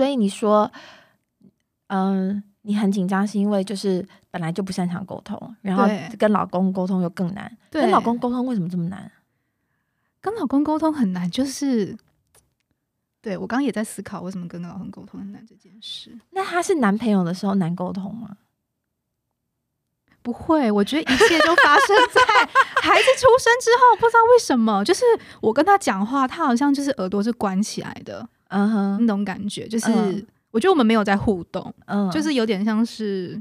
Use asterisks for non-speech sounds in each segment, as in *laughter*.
所以你说，嗯，你很紧张是因为就是本来就不擅长沟通，然后跟老公沟通又更难。对跟老公沟通为什么这么难？跟老公沟通很难，就是对我刚刚也在思考为什么跟老公沟通很难这件事。那他是男朋友的时候难沟通吗？不会，我觉得一切都发生在 *laughs* 孩子出生之后，不知道为什么，就是我跟他讲话，他好像就是耳朵是关起来的嗯哼，那种感觉，就是、嗯。我觉得我们没有在互动，嗯，就是有点像是。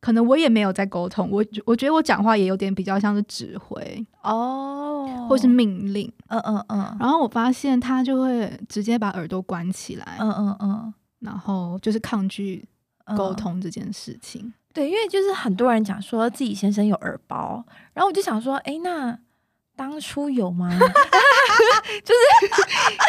可能我也没有在沟通，我我觉得我讲话也有点比较像是指挥哦，或是命令，嗯嗯嗯。然后我发现他就会直接把耳朵关起来，嗯嗯嗯。然后就是抗拒嗯沟通这件事情。对，因为就是很多人讲说自己先生有耳包，然后我就想说，哎，那当初有吗？*laughs* 就是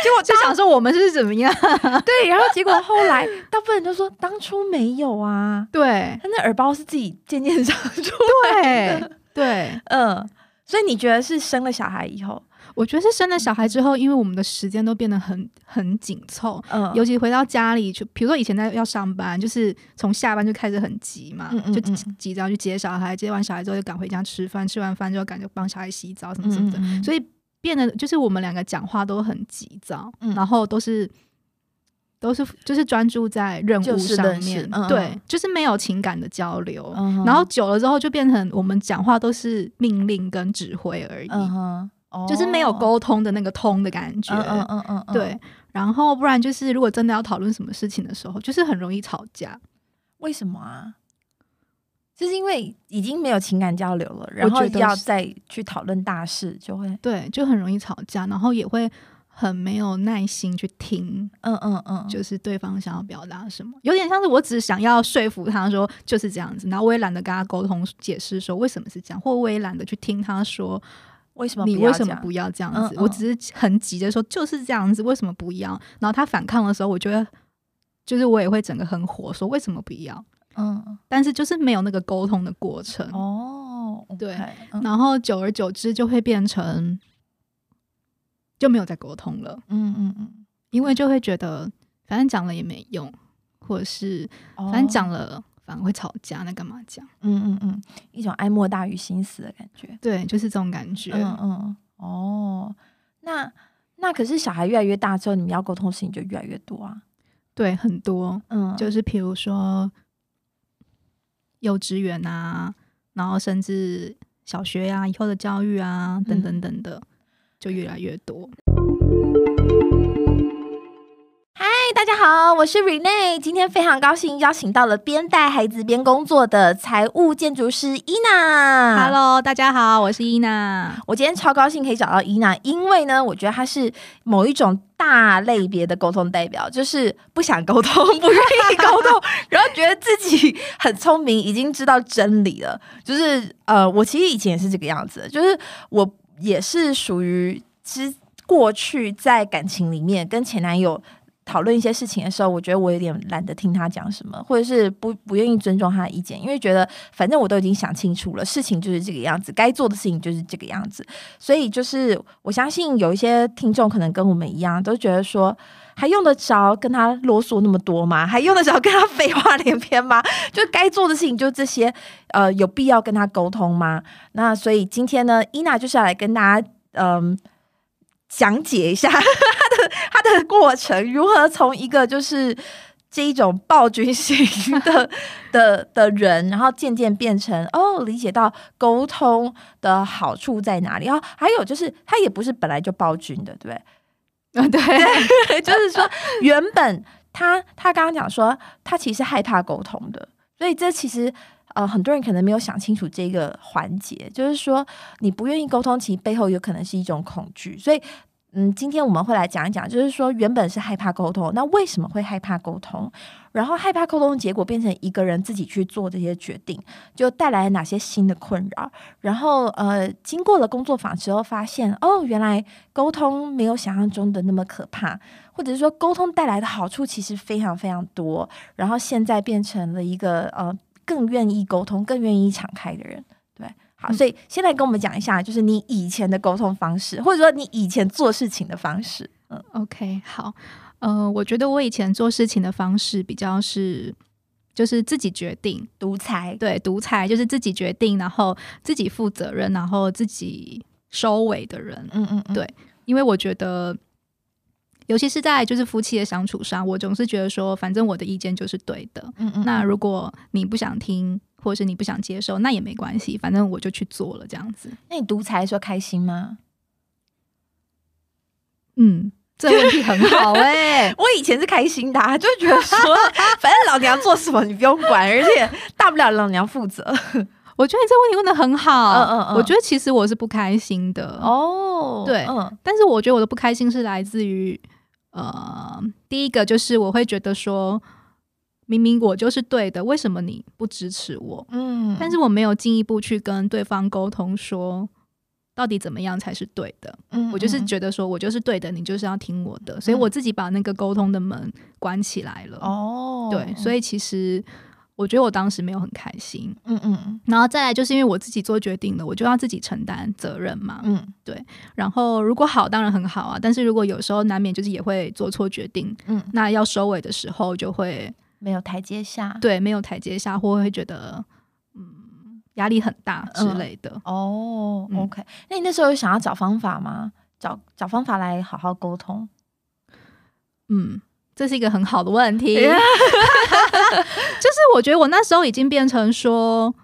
结果就想说我们是怎么样？*laughs* 对，然后结果后来大部分人都说当初没有啊，对他那耳包是自己渐渐长出来的。对对，*laughs* 嗯，所以你觉得是生了小孩以后，我觉得是生了小孩之后，因为我们的时间都变得很很紧凑，嗯，尤其回到家里，就比如说以前在要上班，就是从下班就开始很急嘛，就嗯嗯嗯。急急着要去接小孩，接完小孩之后就赶回家吃饭，吃完饭就要赶着帮小孩洗澡什么什么的，嗯所以变得就是我们两个讲话都很急躁，嗯。然后都是都是就是专注在任就务上面，对，就是没有情感的交流。嗯然后久了之后，就变成我们讲话都是命令跟指挥而已，哦就是没有沟通的那个通的感觉。嗯嗯嗯对，然后不然就是如果真的要讨论什么事情的时候，就是很容易吵架。为什么啊？就是因为已经没有情感交流了，然后要再去讨论大事，就会，对，就很容易吵架，然后也会很没有耐心去听，嗯嗯嗯，就是对方想要表达什么，有点像是我只想要说服他说就是这样子，然后我也懒得跟他沟通解释说为什么是这样，或我也懒得去听他说为什么你为什么不要这样子，嗯嗯。我只是很急的说就是这样子，为什么不要？然后他反抗的时候，我觉得就是我也会整个很火，说为什么不要？嗯。但是就是没有那个沟通的过程，哦，对然后久而久之就会变成就没有再沟通了，嗯嗯嗯，因为就会觉得反正讲了也没用，或者是反反正讲，了反而会吵架，那干嘛讲？嗯嗯嗯，一种哀莫大于心死的感觉，对，就是这种感觉。嗯嗯，哦，那那可是小孩越来越大之后，你们要沟通的事情就越来越多啊，对，很多嗯，就是比如说幼稚园啊，然后甚至小学呀、以后的教育啊，等等等的，就越来越多。大家好，我是 Rene，今天非常高兴邀请到了边带孩子边工作的财务建筑师伊娜。Hello，大家好，我是伊娜。我今天超高兴可以找到伊娜，因为呢，我觉得她是某一种大类别的沟通代表，就是不想沟通、不愿意沟通，然后觉得自己很聪明，已经知道真理了。就是呃，我其实以前也是这个样子，就是我也是属于之过去在感情里面跟前男友。讨论一些事情的时候，我觉得我有点懒得听他讲什么，或者是不不愿意尊重他的意见，因为觉得反正我都已经想清楚了，事情就是这个样子，该做的事情就是这个样子。所以就是我相信有一些听众可能跟我们一样，都觉得说还用得着跟他啰嗦那么多吗？还用得着跟他 *laughs* 废话连篇吗？就该做的事情就这些，呃，有必要跟他沟通吗？那所以今天呢，伊娜就是要来跟大家，嗯、讲解一下 *laughs* 他的他的过程，如何从一个就是这一种暴君型的 *laughs* 的的人，然后渐渐变成哦，理解到沟通的好处在哪里。然后还有就是，他也不是本来就暴君的，对不对？啊，对，*laughs* 就是说，原本他他刚刚讲说，他其实害怕沟通的，所以这其实呃很多人可能没有想清楚这个环节，就是说你不愿意沟通，其实背后有可能是一种恐惧，所以。嗯，今天我们会来讲一讲，就是说原本是害怕沟通，那为什么会害怕沟通？然后害怕沟通的结果变成一个人自己去做这些决定，就带来哪些新的困扰？然后呃，经过了工作坊之后，发现哦，原来沟通没有想象中的那么可怕，或者是说沟通带来的好处其实非常非常多。然后现在变成了一个呃更愿意沟通、更愿意敞开的人。对，好，嗯所以先来跟我们讲一下，就是你以前的沟通方式，或者说你以前做事情的方式。嗯 OK，好，呃，我觉得我以前做事情的方式比较是，就是自己决定，独裁，对，独裁就是自己决定，然后自己负责任，然后自己收尾的人。嗯嗯嗯，对因为我觉得，尤其是在就是夫妻的相处上，我总是觉得说，反正我的意见就是对的。嗯嗯，那如果你不想听，或者是你不想接受，那也没关系，反正我就去做了，这样子。那你独裁的时候开心吗？嗯，这问题很好 *laughs* 哎、我以前是开心的、啊，就觉得说，反正老娘做什么你不用管，而且大不了老娘负责。*laughs* 我觉得你这个问题问的很好，嗯嗯嗯我觉得其实我是不开心的，哦对嗯但是我觉得我的不开心是来自于，呃，第一个就是我会觉得说，明明我就是对的，为什么你不支持我？嗯，但是我没有进一步去跟对方沟通说，到底怎么样才是对的。嗯我就是嗯觉得说我就是对的，你就是要听我的，所以我自己把那个沟通的门关起来了。哦，对，所以其实我觉得我当时没有很开心。嗯嗯然后再来就是因为我自己做决定了，我就要自己承担责任嘛。嗯对然后如果好，当然很好啊。但是如果有时候难免就是也会做错决定，嗯，那要收尾的时候就会没有台阶下。对没有台阶下，或会觉得嗯压力很大之类的。哦、嗯 o k 那你那时候有想要找方法吗？找找方法来好好沟通。嗯，这是一个很好的问题。*laughs* 就是我觉得我那时候已经变成说，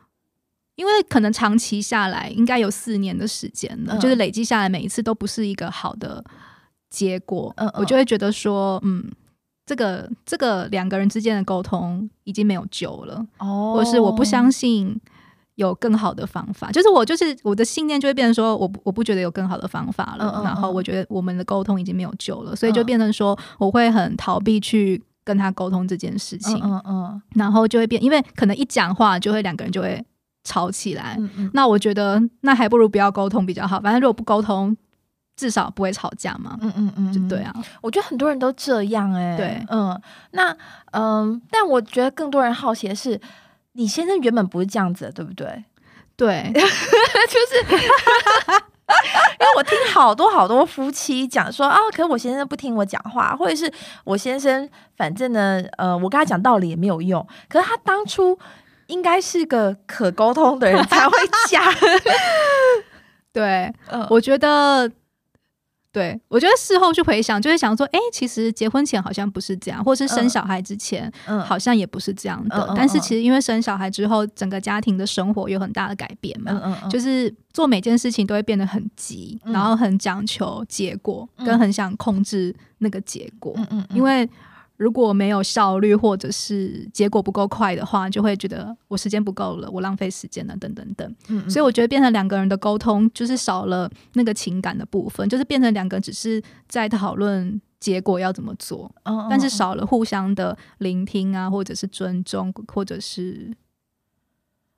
因为可能长期下来应该有四年的时间了，嗯就是累积下来每一次都不是一个好的结果，嗯嗯我就会觉得说，嗯。这个这个两个人之间的沟通已经没有救了，哦或是我不相信有更好的方法。就是我就是我的信念就会变成说，我不我不觉得有更好的方法了，嗯嗯然后嗯我觉得我们的沟通已经没有救了，所以就嗯变成说我会很逃避去跟他沟通这件事情。嗯嗯然后就会变，因为可能一讲话就会两个人就会吵起来。嗯嗯那我觉得那还不如不要沟通比较好，反正如果不沟通，至少不会吵架嘛。嗯嗯嗯，就对啊，我觉得很多人都这样哎、对嗯，那嗯，但我觉得更多人好奇的是，你先生原本不是这样子的，对不对？*laughs* 对，*laughs* 就是 *laughs* 因为我听好多好多夫妻讲说啊，可是我先生不听我讲话，或者是我先生反正呢，呃，我跟他讲道理也没有用，可是他当初应该是个可沟通的人才会讲。对，嗯我觉得。对，我觉得事后去回想，就会想说，哎、其实结婚前好像不是这样，或是生嗯小孩之前、嗯好像也不是这样的。嗯嗯但是嗯其实因为生小孩之后，整个家庭的生活有很大的改变嘛，就是做每件事情都会变得很急，嗯然后很讲求结果，嗯跟很想控制那个结果。因为如果没有效率，或者是结果不够快的话，就会觉得我时间不够了，我浪费时间了，等等等。嗯，所以我觉得变成两个人的沟通，就是少了那个情感的部分，就是变成两个只是在讨论结果要怎么做，嗯，但是嗯少了互相的聆听啊，或者是尊重，或者是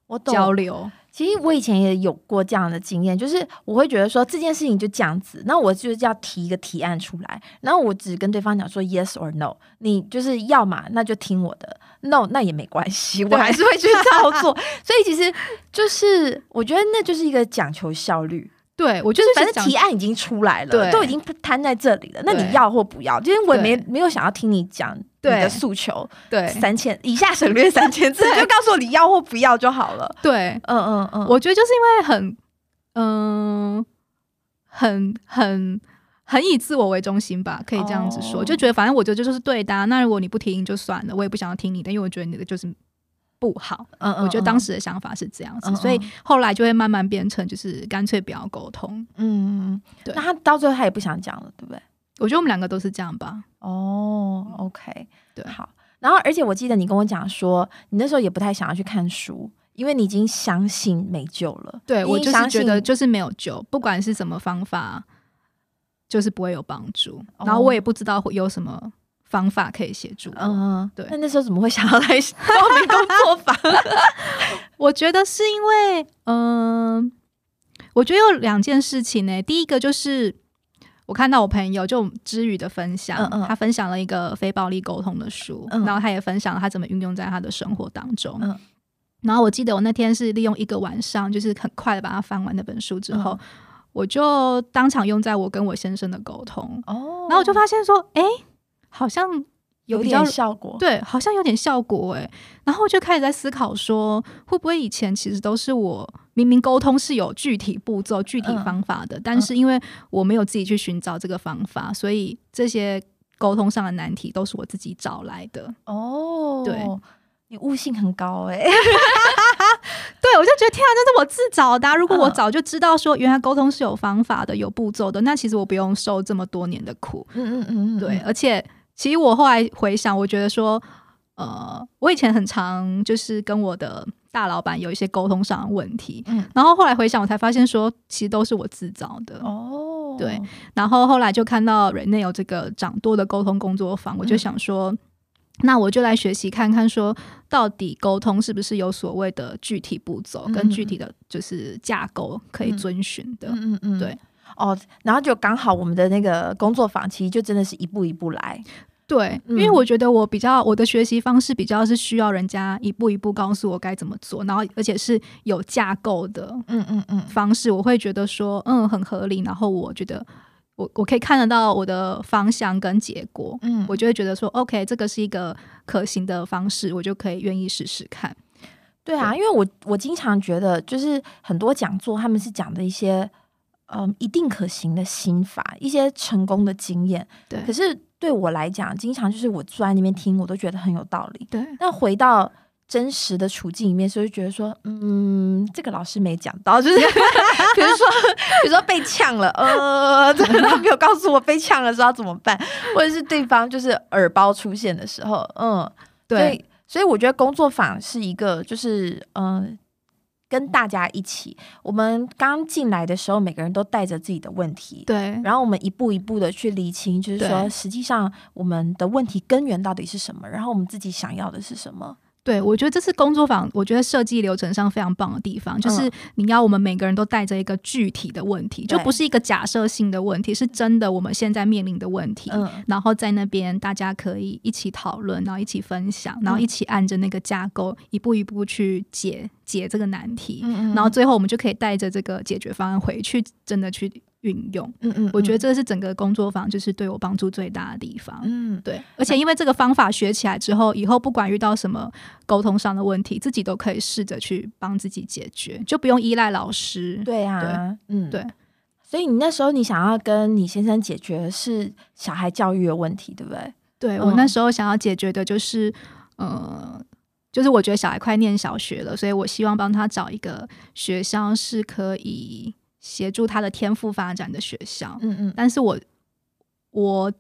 我懂交流。其实我以前也有过这样的经验，就是我会觉得说这件事情就这样子，那我就是要提一个提案出来，然后我只跟对方讲说 yes or no，你就是要嘛那就听我的，no 那也没关系，我还是会去操作。*laughs* 所以其实就是我觉得那就是一个讲求效率，对我就是反正提案已经出来了，对都已经摊在这里了，那你要或不要？因为我也没没有想要听你讲你的诉求，对三千以下省略三千字，你就告诉我你要或不要就好了。对，嗯嗯嗯，我觉得就是因为很嗯、很很。很以自我为中心吧，可以这样子说哦就觉得反正我觉得这就是对的、啊。那如果你不听就算了，我也不想要听你的，因为我觉得你的就是不好。嗯嗯我觉得当时时的想法是这样子，嗯所以嗯后来就会慢慢变成就是干脆不要沟通。嗯，对那他到最后他也不想讲了，对不对？我觉得我们两个都是这样吧。哦，OK，对好。然后，而且我记得你跟我讲说，你那时候也不太想要去看书，因为你已经相信没救了。对我就是觉得就是没有救，不管是什么方法，就是不会有帮助。哦然后我也不知道会有什么方法可以协助我。嗯，对。那那时候怎么会想要来报名工作坊？*laughs* 我觉得是因为，嗯、我觉得有两件事情呢、第一个就是我看到我朋友就知语的分享，嗯嗯。他分享了一个非暴力沟通的书，嗯。然后他也分享了他怎么运用在他的生活当中。嗯。然后我记得我那天是利用一个晚上，就是很快的把它翻完那本书之后，嗯。我就当场用在我跟我先生的沟通，哦。然后我就发现说，哎、好像有点效果，对，好像有点效果哎。然后我就开始在思考说，会不会以前其实都是我明明沟通是有具体步骤、具体嗯。方法的，但是因为我没有自己去寻找这个方法，所以这些沟通上的难题都是我自己找来的。哦，对，你悟性很高哎、*laughs* 对，我就觉得天啊，这是我自找的啊、如果我嗯。早就知道说，原来沟通是有方法的、有步骤的，那其实我不用受这么多年的苦。嗯嗯嗯嗯，对，而且其实我后来回想，我觉得说，呃，我以前很常就是跟我的大老板有一些沟通上的问题，嗯然后后来回想，我才发现说，其实都是我自找的。哦，对然后后来就看到 Rene 有这个掌舵的沟通工作坊，我就嗯想说。那我就来学习看看，说到底沟通是不是有所谓的具体步骤嗯跟具体的就是架构可以遵循的？嗯嗯嗯，对。哦，然后就刚好我们的那个工作坊，其实就真的是一步一步来。对，因嗯为我觉得我比较我的学习方式比较是需要人家一步一步告诉我该怎么做，然后而且是有架构的嗯嗯嗯，方式，我会觉得说嗯很合理，然后我觉得我我可以看得到我的方向跟结果，嗯。我就会觉得说 OK 这个是一个可行的方式，我就可以愿意试试看。对啊，因为我我经常觉得，就是很多讲座他们是讲的一些嗯一定可行的心法，一些成功的经验。对。可是对我来讲，经常就是我坐在那边听，我都觉得很有道理。对那回到真实的处境里面，所以就觉得说，嗯，这个老师没讲到，就是 *laughs* 比如说，比如说被呛了，呃，他没有告诉我被呛了知道怎么办，或者是对方就是耳包出现的时候，嗯，所对以所以我觉得工作坊是一个，就是嗯、呃跟大家一起，我们刚进来的时候，每个人都带着自己的问题，对然后我们一步一步的去理清，就是说，实际上我们的问题根源到底是什么，然后我们自己想要的是什么。对，我觉得这是工作坊，我觉得设计流程上非常棒的地方，就是你要我们每个人都带着一个具体的问题，就不是一个假设性的问题，是真的我们现在面临的问题。嗯然后在那边大家可以一起讨论，然后一起分享，然后一起按着那个架构一步一步去解解这个难题，嗯然后最后我们就可以带着这个解决方案回去，真的去运用。嗯嗯，我觉得这是整个工作坊就是对我帮助最大的地方。嗯对，而且因为这个方法学起来之后，以后不管遇到什么沟通上的问题，自己都可以试着去帮自己解决，就不用依赖老师。对啊，嗯对。所以你那时候你想要跟你先生解决的是小孩教育的问题，对不对？对嗯我那时候想要解决的就是，呃，就是我觉得小孩快念小学了，所以我希望帮他找一个学校是可以协助他的天赋发展的学校。嗯嗯但是我我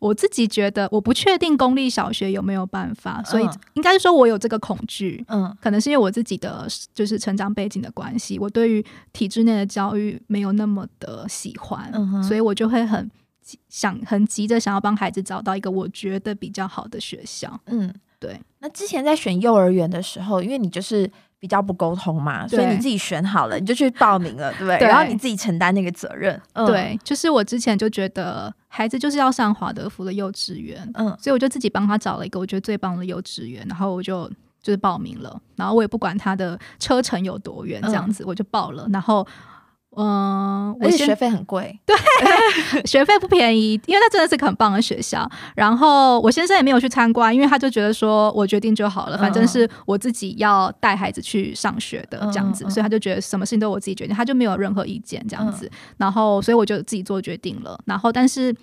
我自己觉得我不确定公立小学有没有办法，所以嗯应该是说我有这个恐惧。嗯可能是因为我自己的就是成长背景的关系，我对于体制内的教育没有那么的喜欢，嗯哼所以我就会很想很急着想要帮孩子找到一个我觉得比较好的学校。嗯。对那之前在选幼儿园的时候，因为你就是比较不沟通嘛，所以你自己选好了，你就去报名了，对不对？然后你自己承担那个责任。嗯，对，就是我之前就觉得孩子就是要上华德福的幼稚园，嗯所以我就自己帮他找了一个我觉得最棒的幼稚园，然后我就就是报名了，然后我也不管他的车程有多远，这样子、我就报了，然后。嗯，我先而且学费很贵。*laughs* 对学费不便宜，因为那真的是个很棒的学校。然后我先生也没有去参观，因为他就觉得说我决定就好了，嗯反正是我自己要带孩子去上学的嗯这样子，所以他就觉得什么事情都我自己决定，他就没有任何意见这样子。然后所以我就自己做决定了。然后但是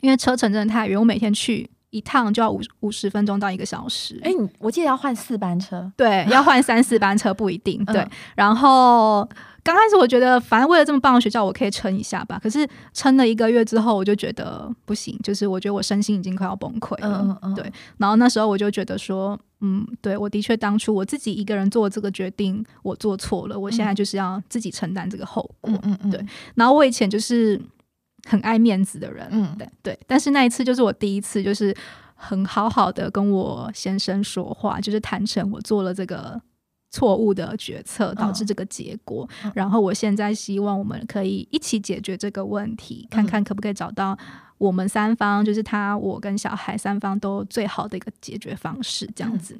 因为车程真的太远，我每天去一趟就要五五十分钟到一个小时。哎，你我记得要换四班车。对，要换三四班车不一定。*laughs* 对，嗯然后刚开始我觉得，反正为了这么棒的学校，我可以撑一下吧。可是撑了一个月之后，我就觉得不行，就是我觉得我身心已经快要崩溃了。嗯嗯嗯，对，然后那时候我就觉得说，嗯，对我的确当初我自己一个人做这个决定，我做错了，我现在就是要自己承担这个后果。嗯嗯嗯，对然后我以前就是很爱面子的人，嗯对对，但是那一次就是我第一次，就是很好好的跟我先生说话，就是坦诚我做了这个错误的决策，导致这个结果。嗯然后我现在希望我们可以一起解决这个问题，看看可不可以找到我们三方，就是他、我跟小孩三方都最好的一个解决方式，这样子。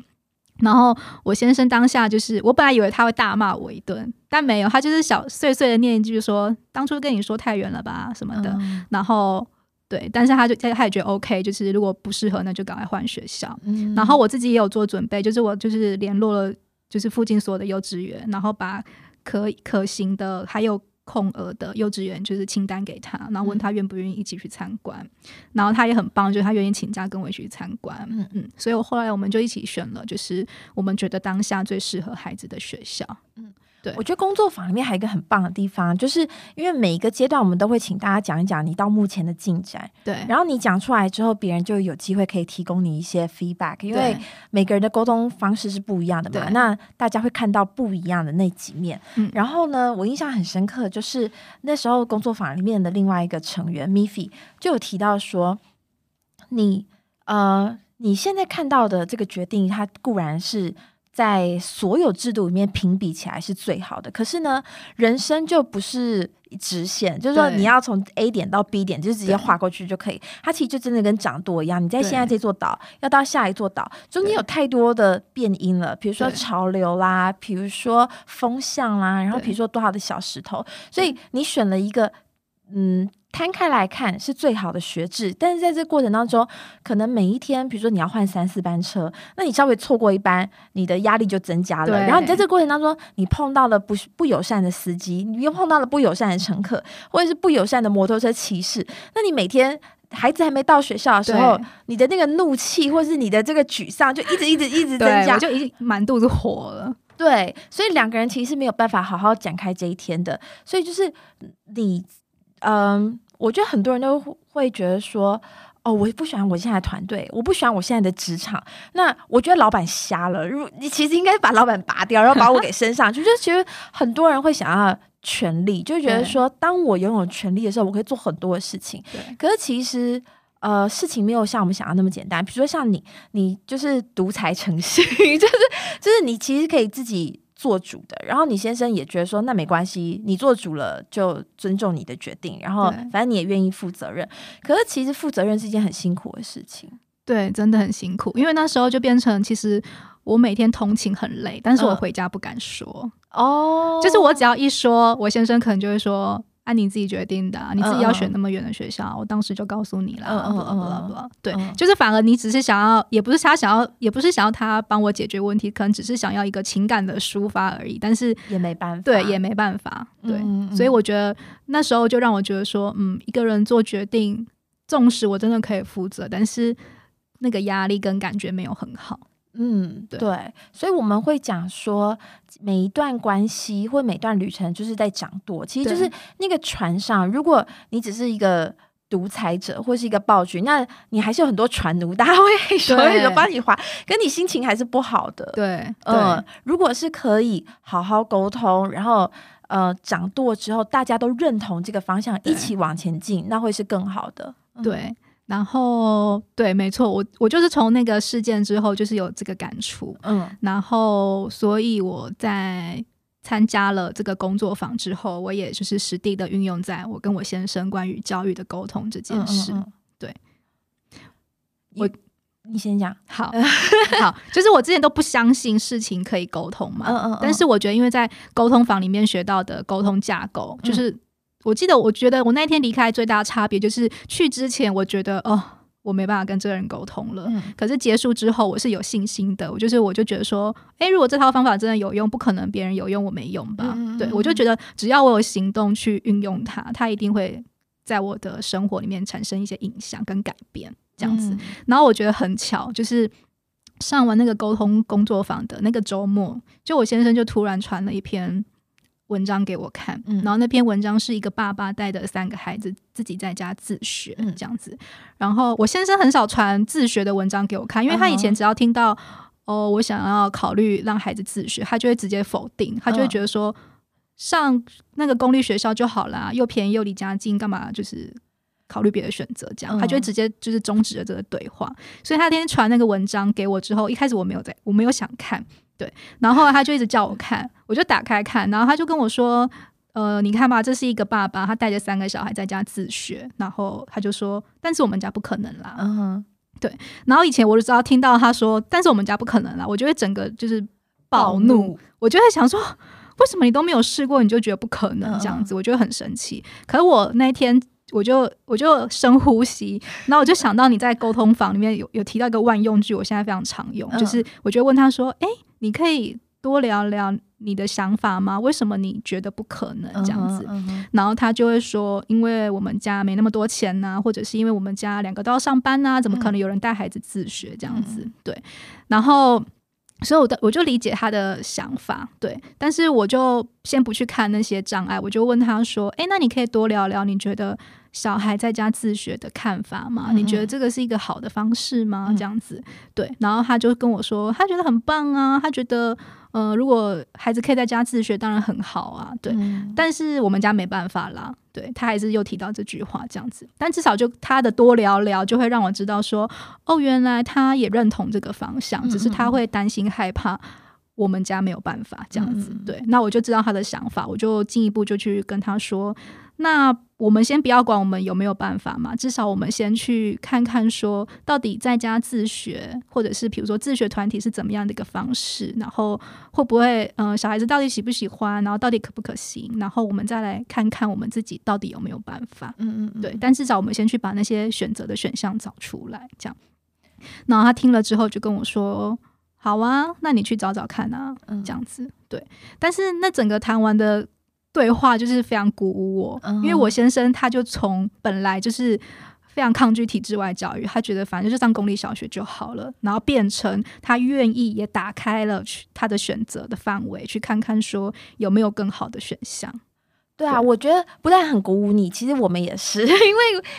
然后我先生当下就是，我本来以为他会大骂我一顿，但没有，他就是小碎碎的念一句说：“当初跟你说太远了吧什么的。嗯然后对，但是他就他他也觉得 OK，就是如果不适合，那就赶快换学校。嗯然后我自己也有做准备，就是我就是联络了就是附近所有的幼稚园，然后把可可行的还有空额的幼稚园就是清单给他，然后问他愿不愿意一起去参观。然后他也很棒，就是他愿意请假跟我一起去参观。嗯嗯，所以我后来我们就一起选了，就是我们觉得当下最适合孩子的学校。对我觉得工作坊里面还有一个很棒的地方，就是因为每一个阶段我们都会请大家讲一讲你到目前的进展，对，然后你讲出来之后，别人就有机会可以提供你一些 feedback，因为每个人的沟通方式是不一样的嘛，对那大家会看到不一样的那几面。嗯然后呢，我印象很深刻，就是那时候工作坊里面的另外一个成员 Miffy 就有提到说，你呃你现在看到的这个决定，它固然是。在所有制度里面评比起来是最好的，可是呢，人生就不是直线，就是说你要从 A 点到 B 点，就直接划过去就可以。它其实就真的跟掌舵一样，你在现在这座岛要到下一座岛，中间有太多的变音了，比如说潮流啦，比如说风向啦，然后比如说多少的小石头，所以你选了一个嗯。摊开来看是最好的学制，但是在这过程当中，可能每一天，比如说你要换三四班车，那你稍微错过一班，你的压力就增加了。然后你在这过程当中，你碰到了不不友善的司机，你又碰到了不友善的乘客，或者是不友善的摩托车骑士，那你每天。孩子还没到学校的时候，你的那个怒气或是你的这个沮丧，就一直一直一直增，加。就已经满肚子火了。对，所以两个人其实是没有办法好好展开这一天的。所以就是你，嗯，我觉得很多人都会觉得说，哦，我不喜欢我现在的团队，我不喜欢我现在的职场。那我觉得老板瞎了，如你其实应该把老板拔掉，然后把我给升上去。*laughs* 就其实很多人会想要权力，就觉得说，当我拥有权力的时候，我可以做很多的事情。对可是其实。呃，事情没有像我们想要那么简单。比如说，像你，你就是独裁成性，*laughs* 就是就是你其实可以自己做主的。然后你先生也觉得说，那没关系，你做主了就尊重你的决定。然后反正你也愿意负责任。可是其实负责任是一件很辛苦的事情。对，真的很辛苦，因为那时候就变成，其实我每天通勤很累，但是我嗯回家不敢说，哦就是我只要一说，我先生可能就会说。按、你自己决定的啊、你自己要选那么远的学校，我当时就告诉你了。嗯嗯嗯对，嗯就是反而你只是想要，也不是他想要，也不是想要他帮我解决问题，可能只是想要一个情感的抒发而已。但是也没办法，对，也没办法。对，所以我觉得那时候就让我觉得说，嗯，一个人做决定，纵使我真的可以负责，但是那个压力跟感觉没有很好。嗯，对对，所以我们会讲说，每一段关系或每段旅程就是在掌舵。其实就是那个船上，如果你只是一个独裁者或是一个暴君，那你还是有很多船奴，大家会所有的帮你划，可你心情还是不好的。对，嗯对，，如果是可以好好沟通，然后呃掌舵之后，大家都认同这个方向，一起往前进，那会是更好的。嗯对。然后，对，没错，我我就是从那个事件之后，就是有这个感触。嗯然后，所以我在参加了这个工作坊之后，我也就是实地的运用在我跟我先生关于教育的沟通这件事。嗯嗯对，我你先讲。*laughs* 好好，就是我之前都不相信事情可以沟通嘛，嗯嗯嗯但是我觉得，因为在沟通坊里面学到的沟通架构，嗯就是我记得，我觉得我那天离开最大的差别就是去之前，我觉得哦，我没办法跟这个人沟通了。嗯可是结束之后，我是有信心的。我就是，我就觉得说，诶，如果这套方法真的有用，不可能别人有用我没用吧？对我就觉得，只要我有行动去运用它，它一定会在我的生活里面产生一些影响跟改变，这样子。嗯然后我觉得很巧，就是上完那个沟通工作坊的那个周末，就我先生就突然传了一篇文章给我看，嗯然后那篇文章是一个爸爸带的三个孩子自己在家自学嗯这样子。然后我先生很少传自学的文章给我看，因为他以前只要听到哦，我想要考虑让孩子自学，他就会直接否定，他就会嗯觉得说。上那个公立学校就好啦，又便宜又离家近，干嘛就是考虑别的选择？这样，嗯他就会直接就是终止了这个对话。所以他那天传那个文章给我之后，一开始我没有在，我没有想看，对，然后后来他就一直叫我看，我就打开看，然后他就跟我说。呃，你看吧，这是一个爸爸，他带着三个小孩在家自学，然后他就说，但是我们家不可能啦，嗯哼然后以前我就知道听到他说，但是我们家不可能啦，我就会整个就是暴怒，我就会想说，为什么你都没有试过，你就觉得不可能这样子，我觉得很生气。可是我那天我就我就深呼吸，然后我就想到你在沟通房里面有有提到一个万用句，我现在非常常用，就是我就问他说，哎，你可以多聊聊。你的想法吗？为什么你觉得不可能这样子？然后他就会说，因为我们家没那么多钱呐，或者是因为我们家两个都要上班呐，怎么可能有人带孩子自学这样子？对，然后。所以，我的我就理解他的想法，对，但是我就先不去看那些障碍，我就问他说：“哎，那你可以多聊聊，你觉得小孩在家自学的看法吗？你觉得这个是一个好的方式吗？这样子，对。”然后他就跟我说，他觉得很棒啊，他觉得，呃，如果孩子可以在家自学，当然很好啊，对。但是我们家没办法啦。对他还是又提到这句话这样子，但至少就他的多聊聊，就会让我知道说，哦，原来他也认同这个方向，只是他会担心害怕我们家没有办法这样子。对，那我就知道他的想法，我就进一步就去跟他说。那我们先不要管我们有没有办法嘛，至少我们先去看看，说到底在家自学，或者是比如说自学团体是怎么样的一个方式，然后会不会，嗯，小孩子到底喜不喜欢，然后到底可不可行，然后我们再来看看我们自己到底有没有办法。嗯嗯，对。但至少我们先去把那些选择的选项找出来，这样。然后他听了之后就跟我说：“好啊，那你去找找看啊。”这样子，对。但是那整个谈完的。对话就是非常鼓舞我，因为我先生他就从本来就是非常抗拒体制外教育，他觉得反正就上公立小学就好了，然后变成他愿意也打开了去他的选择的范围，去看看说有没有更好的选项。对啊，我觉得不但很鼓舞你，其实我们也是，*laughs* 因为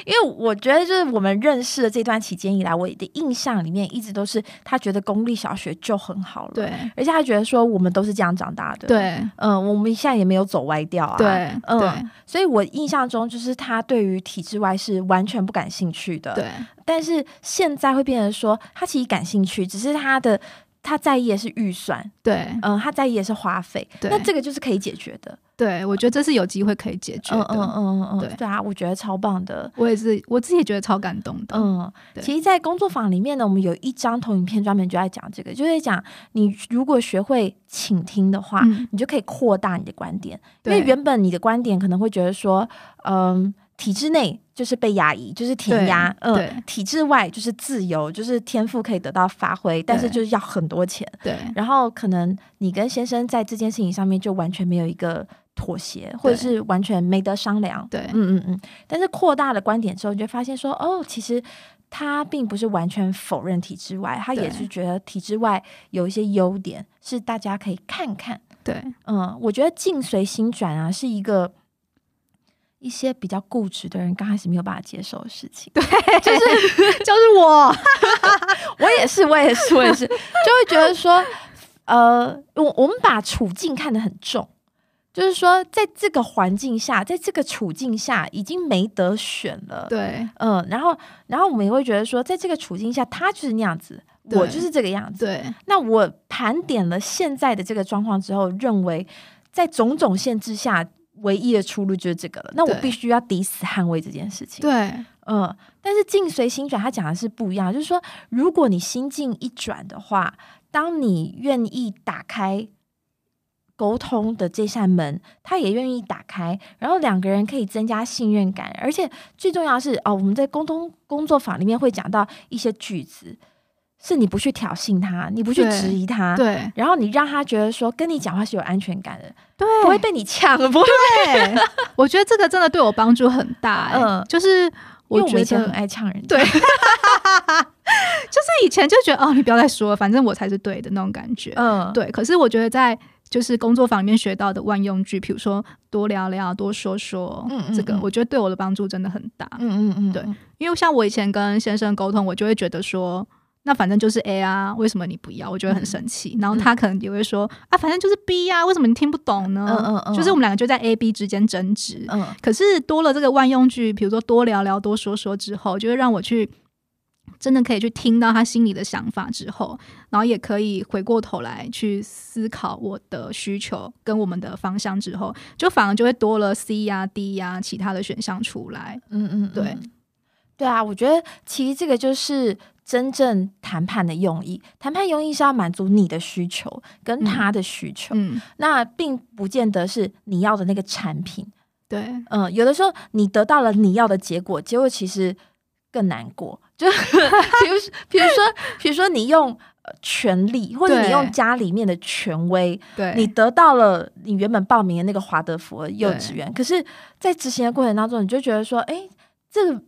因为我觉得就是我们认识的这段期间以来，我的印象里面一直都是他觉得公立小学就很好了，对，而且他觉得说我们都是这样长大的，对，嗯，我们现在也没有走歪掉啊，对，嗯，所以我印象中就是他对于体制外是完全不感兴趣的，对，但是现在会变成说他其实感兴趣，只是他的他在意的是预算，对，嗯，他在意的是花费，那这个就是可以解决的。对，我觉得这是有机会可以解决的。嗯嗯嗯嗯，对对啊，我觉得超棒的。我也是，我自己也觉得超感动的。嗯，其实，在工作坊里面呢，我们有一张投影片专门就在讲这个，就在讲你如果学会倾听的话，你就可以扩大你的观点。因为原本你的观点可能会觉得说，嗯，体制内就是被压抑，就是填压。嗯，体制外就是自由，就是天赋可以得到发挥，但是就是要很多钱。对。然后可能你跟先生在这件事情上面就完全没有一个。妥协，或者是完全没得商量。对，嗯嗯嗯。但是扩大了观点之后，你就发现说，哦，其实他并不是完全否认体制外，他也是觉得体制外有一些优点，是大家可以看看。对，嗯，我觉得境随心转啊，是一个一些比较固执的人刚开始没有办法接受的事情。对，就是 *laughs* 就是我，*laughs* 我也是，我也是，我也是，就会觉得说，呃，我我们把处境看得很重。就是说，在这个环境下，在这个处境下，已经没得选了。对，嗯，然后，然后我们也会觉得说，在这个处境下，他就是那样子，我就是这个样子。对，那我盘点了现在的这个状况之后，认为在种种限制下，唯一的出路就是这个了。那我必须要抵死捍卫这件事情。对，嗯，但是境随心转，他讲的是不一样，就是说，如果你心境一转的话，当你愿意打开。沟通的这扇门，他也愿意打开，然后两个人可以增加信任感，而且最重要是哦，我们在沟通工作坊里面会讲到一些句子，是你不去挑衅他，你不去质疑他，对，然后你让他觉得说跟你讲话是有安全感的，对，不会被你呛，不会。*laughs* 我觉得这个真的对我帮助很大，嗯，就是我以前很爱呛人，对，*laughs* 就是以前就觉得哦，你不要再说了，反正我才是对的那种感觉，嗯，对。可是我觉得在就是工作坊里面学到的万用句，比如说多聊聊、多说说，嗯这个我觉得对我的帮助真的很大。嗯嗯嗯，对，因为像我以前跟先生沟通，我就会觉得说，那反正就是 A 啊，为什么你不要？我觉得很生气。然后他可能也会说啊，反正就是 B 呀，为什么你听不懂呢？嗯嗯嗯，就是我们两个就在 A、B 之间争执。嗯，可是多了这个万用句，比如说多聊聊、多说说之后，就会让我去。真的可以去听到他心里的想法之后，然后也可以回过头来去思考我的需求跟我们的方向之后，就反而就会多了 C 呀、D 呀其他的选项出来。嗯嗯，对，对啊，我觉得其实这个就是真正谈判的用意。谈判用意是要满足你的需求跟他的需求，嗯，那并不见得是你要的那个产品。对，嗯，有的时候你得到了你要的结果，结果其实更难过。*laughs* 就比如，比如说，比如说你用呃权力，或者你用家里面的权威，对，你得到了你原本报名的那个华德福幼稚园，可是，在执行的过程当中，你就觉得说，哎，这个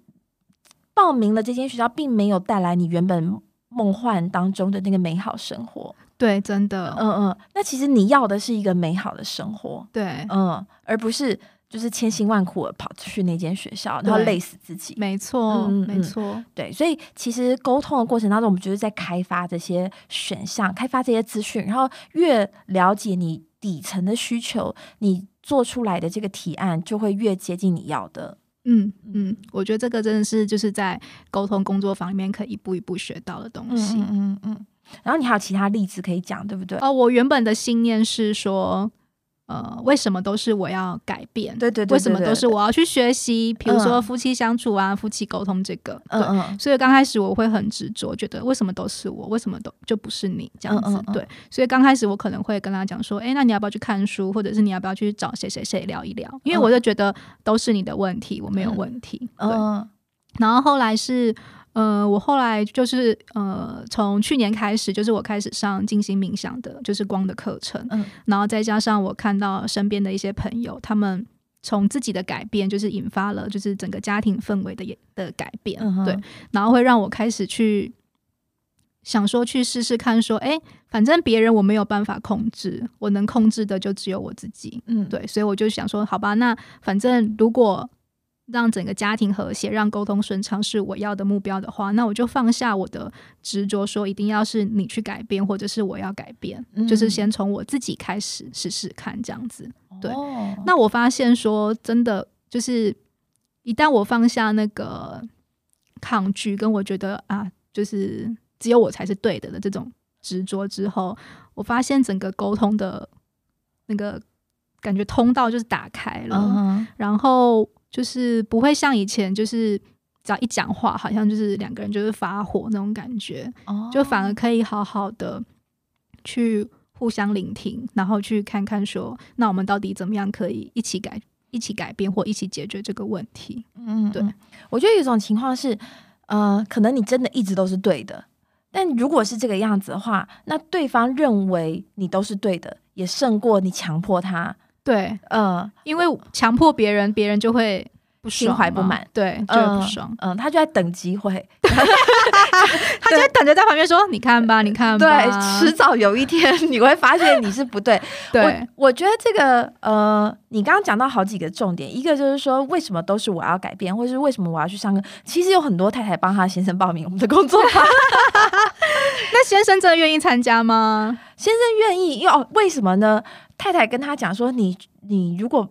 报名了这间学校，并没有带来你原本梦幻当中的那个美好生活。对，真的，嗯嗯，那其实你要的是一个美好的生活，对，嗯，而不是就是千辛万苦的跑去那间学校，然后累死自己。没错，没错，对，所以其实沟通的过程当中，我们就是在开发这些选项，开发这些资讯，然后越了解你底层的需求，你做出来的这个提案就会越接近你要的。嗯嗯，我觉得这个真的是就是在沟通工作坊里面可以一步一步学到的东西。嗯嗯嗯。然后你还有其他例子可以讲，对不对？哦，我原本的信念是说，呃，为什么都是我要改变？对对对为什么都是我？要去学习？比如说嗯夫妻相处啊，夫妻沟通这个，对。嗯嗯所以刚开始我会很执着，觉得为什么都是我，为什么都就不是你这样子？嗯嗯嗯对，所以刚开始我可能会跟他讲说，哎，那你要不要去看书，或者是你要不要去找谁谁谁聊一聊？因为嗯我就觉得都是你的问题，我没有问题。对，嗯然后后来是，呃，我后来就是呃，从去年开始，就是我开始上静心冥想的，就是光的课程，嗯然后再加上我看到身边的一些朋友，他们从自己的改变，就是引发了就是整个家庭氛围的也的改变，嗯对，然后会让我开始去。想说去试试看，说，诶，反正别人我没有办法控制，我能控制的就只有我自己。嗯，对，所以我就想说，好吧，那反正如果让整个家庭和谐，让沟通顺畅是我要的目标的话，那我就放下我的执着，说一定要是你去改变，或者是我要改变，嗯就是先从我自己开始试试看这样子。对哦那我发现说，真的就是一旦我放下那个抗拒，跟我觉得啊，就是只有我才是对的的这种执着之后，我发现整个沟通的那个感觉通道就是打开了，嗯然后就是不会像以前就是。只要一讲话，好像就是两个人就是发火那种感觉，哦就反而可以好好的去互相聆听，然后去看看说，那我们到底怎么样可以一起改、一起改变或一起解决这个问题？嗯，对嗯，我觉得有一种情况是，呃，可能你真的一直都是对的，但如果是这个样子的话，那对方认为你都是对的，也胜过你强迫他，对，嗯，因为强迫别人，别人就会不心爽怀不满对，就不爽。嗯，他就在等机会，*laughs* 他就在等着在旁边说：“你看吧，你看吧。对，迟早有一天 *laughs* 你会发现你是不对。*laughs* 对我，我觉得这个呃，你刚刚讲到好几个重点，一个就是说为什么都是我要改变，或是为什么我要去上课。其实有很多太太帮她先生报名我们的工作坊，那先生真的愿意参加吗？先生愿意，因为哦，为什么呢？太太跟他讲说，你你如果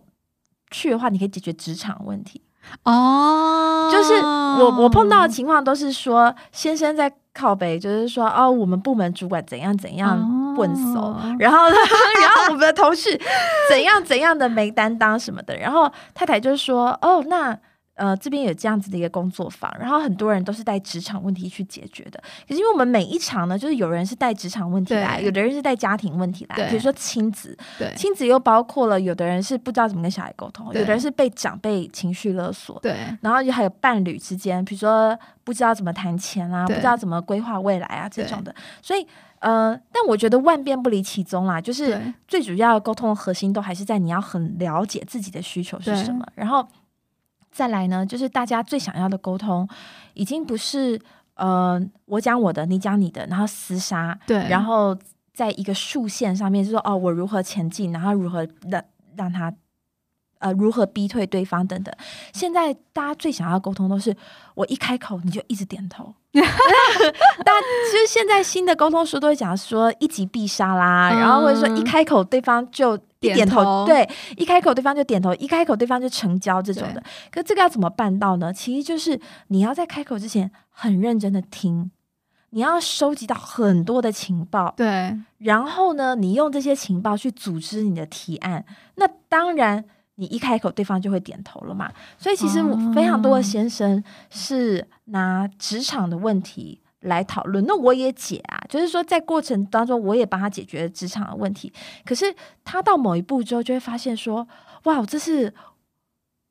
去的话，你可以解决职场问题。哦，就是我我碰到的情况都是说，先生在靠北，就是说哦，我们部门主管怎样怎样笨手，哦然后，*laughs* 然后我们的同事怎样怎样的没担当什么的，然后太太就说哦，那。呃，这边有这样子的一个工作坊，然后很多人都是带职场问题去解决的。可是因为我们每一场呢，就是有人是带职场问题来，有的人是带家庭问题来，比如说亲子，亲子又包括了有的人是不知道怎么跟小孩沟通，有的人是被长辈情绪勒索，对。然后就还有伴侣之间，比如说不知道怎么谈钱啊，不知道怎么规划未来啊这种的，所以呃，但我觉得万变不离其宗啦，就是最主要沟通的核心都还是在你要很了解自己的需求是什么，然后再来呢，就是大家最想要的沟通，已经不是呃我讲我的，你讲你的，然后厮杀，对，然后在一个竖线上面，就说哦，我如何前进，然后如何让让他呃如何逼退对方等等。现在大家最想要沟通都是我一开口你就一直点头。*laughs* 但其实现在新的沟通书都会讲说一击必杀啦，嗯然后或者说一开口对方就一点头，对，一开口对方就点头，一开口对方就成交这种的。可这个要怎么办到呢？其实就是你要在开口之前很认真的听，你要收集到很多的情报，对然后呢，你用这些情报去组织你的提案。那当然，你一开口，对方就会点头了嘛。所以其实我非常多的先生是拿职场的问题来讨论，那我也解啊，就是说在过程当中，我也帮他解决职场的问题。可是他到某一步之后，就会发现说，哇，这是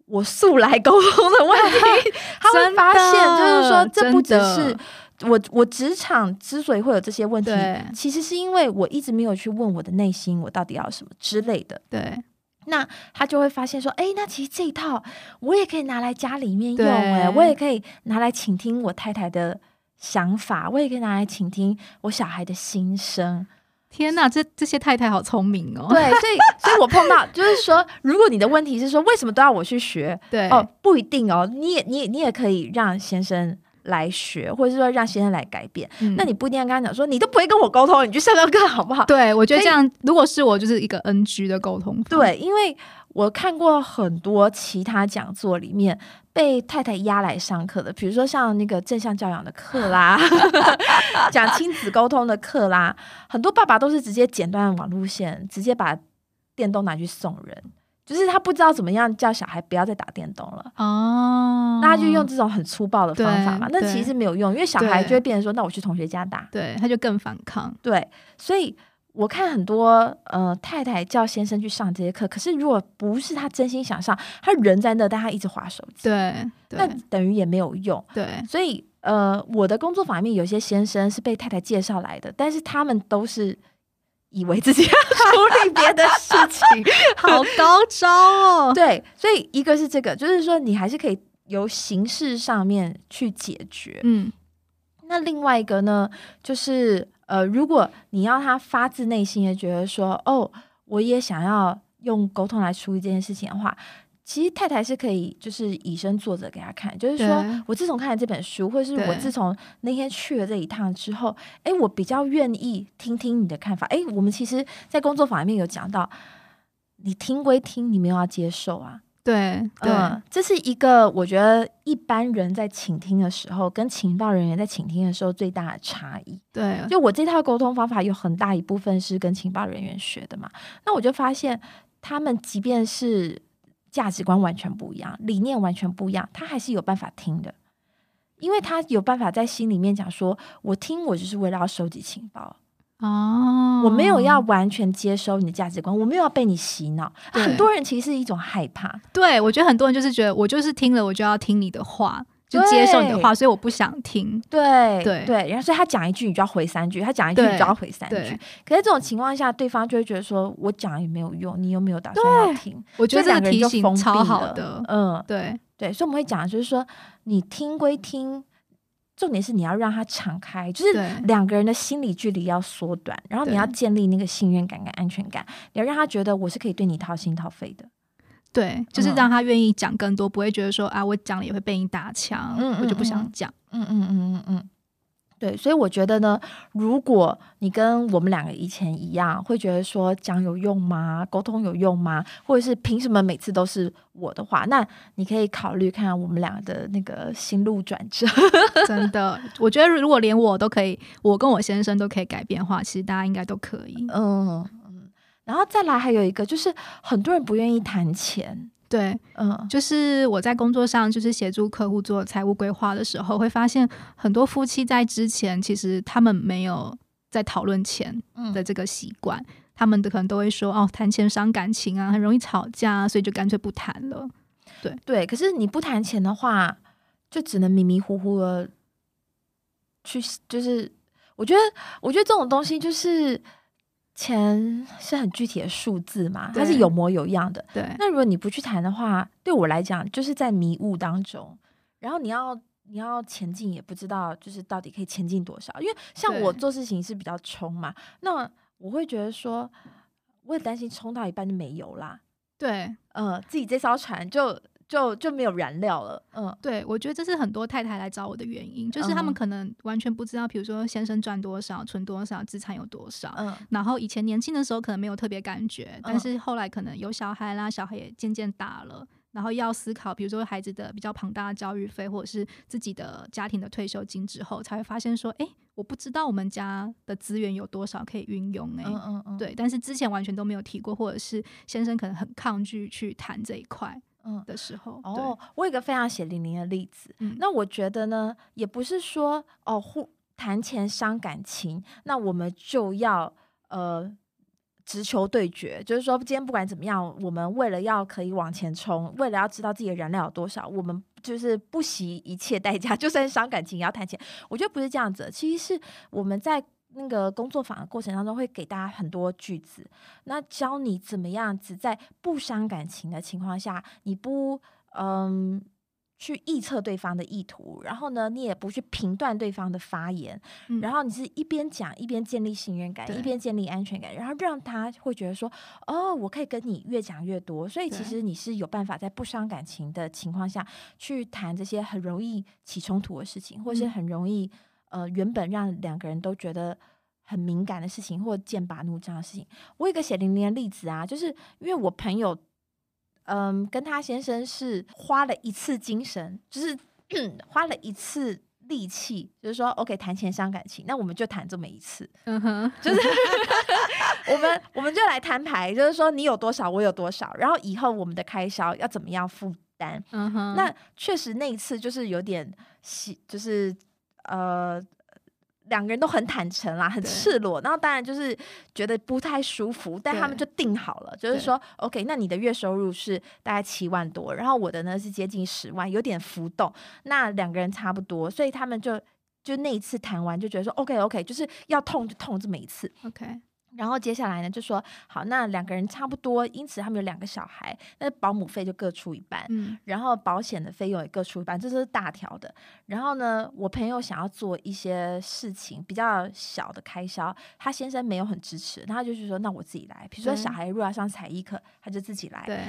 我素来沟通的问题。*laughs* 他会发现，就是说，这不只是我我职场之所以会有这些问题，其实是因为我一直没有去问我的内心，我到底要什么之类的。对。那他就会发现说，哎，那其实这一套我也可以拿来家里面用，哎，我也可以拿来倾听我太太的想法，我也可以拿来倾听我小孩的心声。天哪，这这些太太好聪明哦！对，所以，*laughs* 所以我碰到就是说，如果你的问题是说，为什么都要我去学？对，哦，不一定哦，你也，你也，你也可以让先生。来学，或者是说让先生来改变，那你不一定要跟他讲说，你都不会跟我沟通，你去上上课好不好？对，我觉得这样，如果是我，就是一个 NG 的沟通。对，因为我看过很多其他讲座里面被太太压来上课的，比如说像那个正向教养的课啦，*laughs* 讲亲子沟通的课啦，很多爸爸都是直接剪断网路线，直接把电动拿去送人。就是他不知道怎么样叫小孩不要再打电动了哦，那他就用这种很粗暴的方法嘛，那其实没有用，因为小孩就会变成说，那我去同学家打，对，他就更反抗。对，所以我看很多呃太太叫先生去上这些课，可是如果不是他真心想上，他人在那，但他一直划手机，对，那等于也没有用。对，所以呃，我的工作坊里面有些先生是被太太介绍来的，但是他们都是。以为自己要处理别的事情，*laughs* 好高招哦！*laughs* 对，所以一个是这个，就是说你还是可以由形式上面去解决。嗯，那另外一个呢，就是呃，如果你要他发自内心的觉得说，哦，我也想要用沟通来处理这件事情的话。其实太太是可以，就是以身作则给他看，就是说我自从看了这本书，或者是我自从那天去了这一趟之后，哎，我比较愿意听听你的看法。哎，我们其实，在工作坊里面有讲到，你听归听，你没有要接受啊。对，嗯，这是一个我觉得一般人在倾听的时候，跟情报人员在倾听的时候最大的差异。对，就我这套沟通方法有很大一部分是跟情报人员学的嘛，那我就发现他们即便是。价值观完全不一样，理念完全不一样，他还是有办法听的，因为他有办法在心里面讲说：“我听，我就是为了要收集情报。哦，我没有要完全接收你的价值观，我没有要被你洗脑。”很多人其实是一种害怕，对我觉得很多人就是觉得我就是听了，我就要听你的话。就接受你的话，所以我不想听。对对对，然后所以他讲一句，你就要回三句；他讲一句，你就要回三句。可是这种情况下，对方就会觉得说，我讲也没有用，你有没有打算要听？我觉得这个人就封超好的。嗯，对对，所以我们会讲，就是说你听归听，重点是你要让他敞开，就是两个人的心理距离要缩短，然后你要建立那个信任感跟安全感，你要让他觉得我是可以对你掏心掏肺的。对，就是让他愿意讲更多，不会觉得说啊，我讲了也会被你打枪，我就不想讲。嗯嗯嗯嗯嗯，对，所以我觉得呢，如果你跟我们两个以前一样，会觉得说讲有用吗？沟通有用吗？或者是凭什么每次都是我的话？那你可以考虑看我们两个的那个心路转折。*laughs* 真的，我觉得如果连我都可以，我跟我先生都可以改变的话，其实大家应该都可以。嗯。然后再来还有一个，就是很多人不愿意谈钱。对，嗯，就是我在工作上就是协助客户做财务规划的时候，会发现很多夫妻在之前其实他们没有在讨论钱的这个习惯，他们的可能都会说哦，谈钱伤感情啊，很容易吵架，所以就干脆不谈了。对对，可是你不谈钱的话，就只能迷迷糊糊的去，就是我觉得，我觉得这种东西就是。钱是很具体的数字嘛，它是有模有样的。对，那如果你不去谈的话，对我来讲就是在迷雾当中。然后你要你要前进，也不知道就是到底可以前进多少。因为像我做事情是比较冲嘛，那我会觉得说，我也担心冲到一半就没油啦。对，呃，自己这艘船就。就就没有燃料了，嗯，对，我觉得这是很多太太来找我的原因，就是他们可能完全不知道，比如说先生赚多少，存多少，资产有多少，嗯，然后以前年轻的时候可能没有特别感觉，但是后来可能有小孩啦，小孩也渐渐大了，然后要思考，比如说孩子的比较庞大的教育费，或者是自己的家庭的退休金之后，才会发现说，哎，我不知道我们家的资源有多少可以运用，哎，嗯嗯嗯，对，但是之前完全都没有提过，或者是先生可能很抗拒去谈这一块，嗯的时候，哦，我有一个非常血淋淋的例子，嗯那我觉得呢，也不是说哦，互谈钱伤感情，那我们就要呃。直球对决，就是说，今天不管怎么样，我们为了要可以往前冲，为了要知道自己的燃料有多少，我们就是不惜一切代价，*laughs* 就算伤感情也要谈钱。我觉得不是这样子，其实是我们在那个工作坊的过程当中，会给大家很多句子，那教你怎么样子在不伤感情的情况下，你不嗯。去臆测对方的意图，然后呢，你也不去评断对方的发言，嗯。然后你是一边讲一边建立信任感，一边建立安全感，然后让他会觉得说，哦，我可以跟你越讲越多，所以其实你是有办法在不伤感情的情况下去谈这些很容易起冲突的事情，或是嗯。很容易呃原本让两个人都觉得。很敏感的事情，或剑拔弩张的事情，我有一个血淋淋的例子啊，就是因为我朋友嗯，跟他先生是花了一次精神，就是 *clears throat* 花了一次力气，就是说，OK，谈钱伤感情，那我们就谈这么一次，嗯哼，就是 *laughs* 我们我们就来摊牌，就是说你有多少，我有多少，然后以后我们的开销要怎么样负担。嗯哼，那确实那一次就是有点喜，就是呃。两个人都很坦诚啦，很赤裸，然后当然就是觉得不太舒服，但他们就定好了，就是说，OK，那你的月收入是大概七万多，然后我的呢是接近十万，有点浮动，那两个人差不多，所以他们就就那一次谈完就觉得说，OK OK，就是要痛就痛这么一次，OK，然后接下来呢，就说好，那两个人差不多，因此他们有两个小孩，那保姆费就各出一半，嗯然后保险的费用也各出一半，这是大条的。然后呢，我朋友想要做一些事情比较小的开销，他先生没有很支持，他就是说那我自己来，比如说小孩如果要上才艺课，他就自己来。对，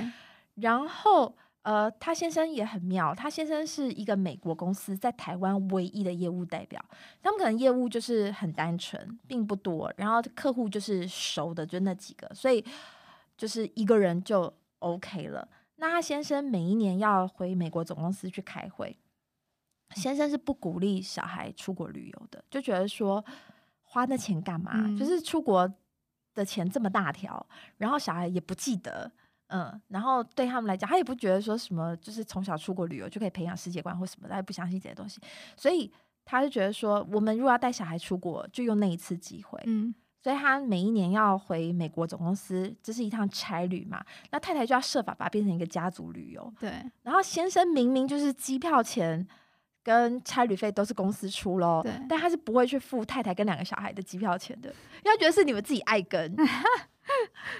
然后呃，他先生也很妙，他先生是一个美国公司在台湾唯一的业务代表，他们可能业务就是很单纯，并不多，然后客户就是熟的就那几个，所以就是一个人就 OK 了。那他先生每一年要回美国总公司去开会，先生是不鼓励小孩出国旅游的，就觉得说花那钱干嘛？嗯就是出国的钱这么大条，然后小孩也不记得，嗯，然后对他们来讲，他也不觉得说什么，就是从小出国旅游就可以培养世界观或什么，他也不相信这些东西，所以他就觉得说，我们如果要带小孩出国，就用那一次机会，嗯。所以他每一年要回美国总公司，这是一趟差旅嘛，那太太就要设法把它变成一个家族旅游，对，然后先生明明就是机票钱。跟差旅费都是公司出喽对，但他是不会去付太太跟两个小孩的机票钱的，因为他觉得是你们自己爱跟，*laughs*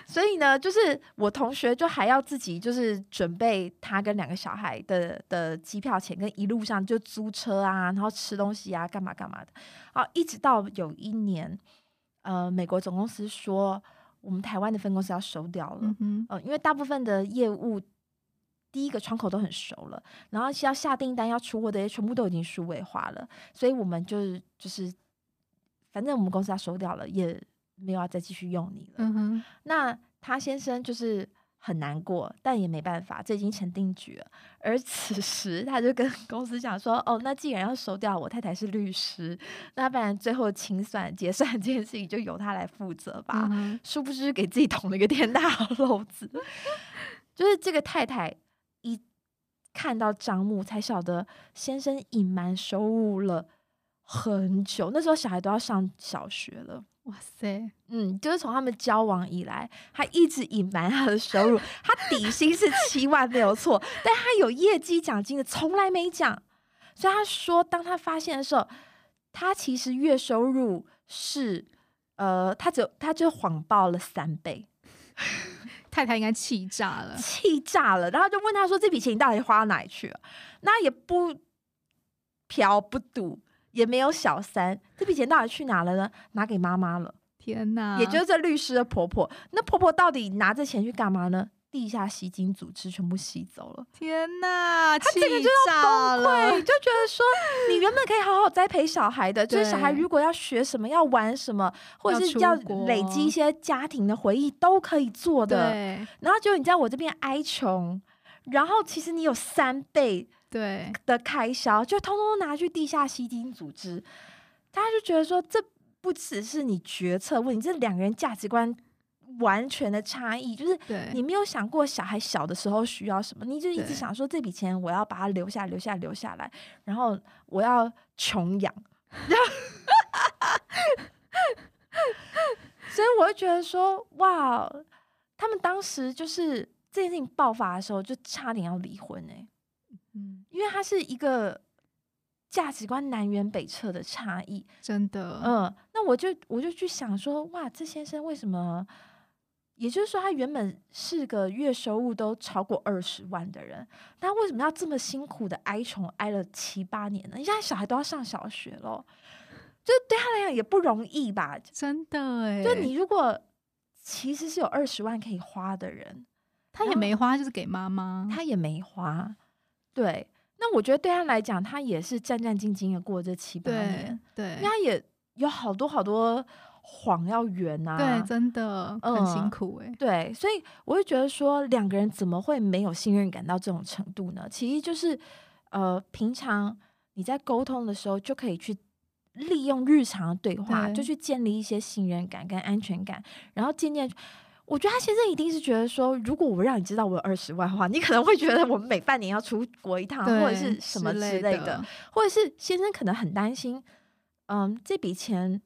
所以呢，就是我同学就还要自己就是准备他跟两个小孩的的机票钱，跟一路上就租车啊，然后吃东西啊，干嘛干嘛的，啊，一直到有一年，呃，美国总公司说我们台湾的分公司要收掉了，嗯，呃，因为大部分的业务第一个窗口都很熟了，然后要下订单、要出货的也全部都已经数位化了，所以我们就是就是，反正我们公司要收掉了，也没有要再继续用你了。嗯哼，那他先生就是很难过，但也没办法，这已经成定局了。而此时他就跟公司讲说：“哦，那既然要收掉，我太太是律师，那不然最后清算结算这件事情就由他来负责吧。嗯殊不知给自己捅了一个天大的篓子，就是这个太太一看到账目才晓得先生隐瞒收入了很久，那时候小孩都要上小学了。哇塞，嗯，就是从他们交往以来，他一直隐瞒他的收入。他底薪是七万没有错，但他有业绩奖金的从来没讲。所以他说，当他发现的时候，他其实月收入是呃，他只有他就谎报了三倍，*laughs* 太太应该气炸了，气炸了。然后就问他说：“这笔钱你到底花到哪里去了？”那也不嫖不赌，也没有小三，这笔钱到底去哪了呢？拿给妈妈了。天哪！也就是这律师的婆婆。那婆婆到底拿这钱去干嘛呢？地下吸金组织全部吸走了，天哪，他这个就要崩溃，就觉得说，你原本可以好好栽培小孩的，就是小孩如果要学什么、要玩什么，或者是要累积一些家庭的回忆，都可以做的。然后结果你在我这边哀穷，然后其实你有三倍对。的开销，就通通拿去地下吸金组织，大家就觉得说，这不只是你决策问题，这两个人价值观完全的差异，就是，你没有想过小孩小的时候需要什么，你就一直想说这笔钱我要把它留下、留下、留下来，然后我要穷养，*laughs* 所以我会觉得说，哇，他们当时就是这件事情爆发的时候，就差点要离婚哎、嗯，因为它是一个价值观南辕北辙的差异。真的，嗯，那我就我就去想说，哇，这先生为什么？也就是说，他原本是个月收入都超过二十万的人，他为什么要这么辛苦的挨穷挨了七八年呢？现在小孩都要上小学了，就对他来讲也不容易吧？真的哎，就你如果其实是有二十万可以花的人，他也没花，就是给妈妈，他也没花，对。那我觉得对他来讲，他也是战战兢兢的过这七八年对，他也有好多好多谎要圆啊。对，真的嗯很辛苦哎，对，所以我会觉得说，两个人怎么会没有信任感到这种程度呢？其实就是呃，平常你在沟通的时候，就可以去利用日常的对话，对就去建立一些信任感跟安全感，然后渐渐。我觉得他先生一定是觉得说，如果我让你知道我有二十万的话，你可能会觉得我们每半年要出国一趟，或者是什么之类类的，，或者是先生可能很担心，嗯，这笔钱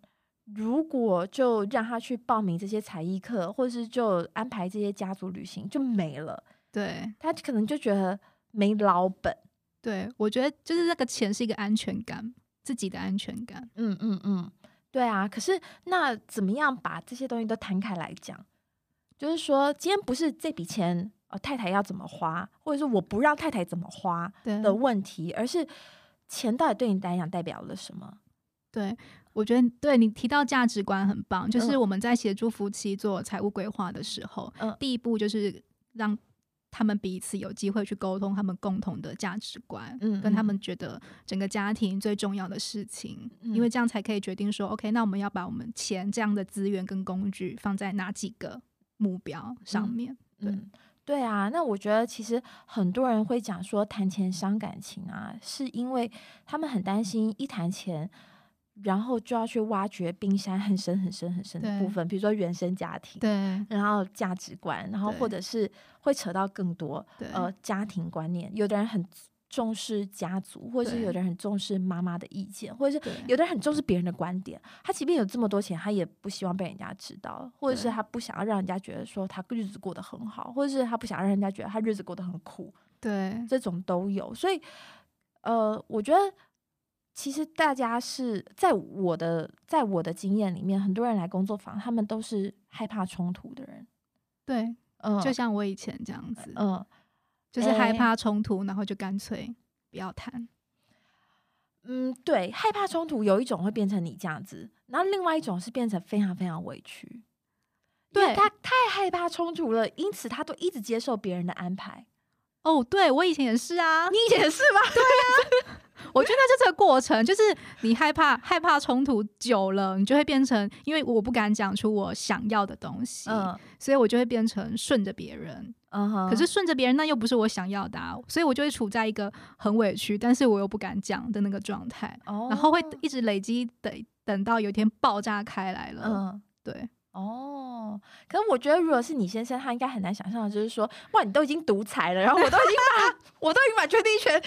如果就让他去报名这些才艺课，或者是就安排这些家族旅行就没了，对他可能就觉得没老本。对，我觉得就是那个钱是一个安全感，自己的安全感，嗯嗯嗯，对啊。可是那怎么样把这些东西都摊开来讲？就是说，今天不是这笔钱，呃，太太要怎么花，或者是我不让太太怎么花的问题，而是钱到底对你来讲代表了什么？对，我觉得对你提到价值观很棒，就是嗯。我们在协助夫妻做财务规划的时候，嗯第一步就是让他们彼此有机会去沟通他们共同的价值观，嗯跟他们。觉得整个家庭最重要的事情，嗯因为这样才可以决定说，OK，那我们要把我们钱这样的资源跟工具放在哪几个目标上面？对嗯，对啊，那我觉得其实很多人会讲说谈钱伤感情啊，是因为他们很担心一谈钱，然后就要去挖掘冰山很深很深很深的部分，比如说原生家庭，对然后价值观，然后或者是会扯到更多呃家庭观念，有的人很重视家族，或者是有的人很重视妈妈的意见，或者是有的人很重视别人的观点。他即便有这么多钱，他也不希望被人家知道，或者是他不想要让人家觉得说他日子过得很好，或者是他不想让人家觉得他日子过得很苦，对这种都有。所以，呃，我觉得其实大家是在我的在我的经验里面，很多人来工作坊，他们都是害怕冲突的人。对，嗯，就像我以前这样子，嗯。就是害哎怕冲突，然后就干脆不要谈。嗯，对，害怕冲突有一种会变成你这样子，然后另外一种是变成非常非常委屈，对他太害怕冲突了，因此他都一直接受别人的安排。哦，对我以前也是啊，你以前也是吗？*laughs* 对啊 *laughs* 我觉得就这个过程，就是你害怕害怕冲突久了，你就会变成，因为我不敢讲出我想要的东西，嗯所以我就会变成顺着别人。嗯哼，可是顺着别人，那又不是我想要的、啊，所以我就会处在一个很委屈，但是我又不敢讲的那个状态，哦然后会一直累积，等等到有一天爆炸开来了。嗯。对，哦，可是我觉得，如果是你先生，他应该很难想象的，就是说，哇，你都已经独裁了，然后我都已经把 *laughs* 我都已经把决定权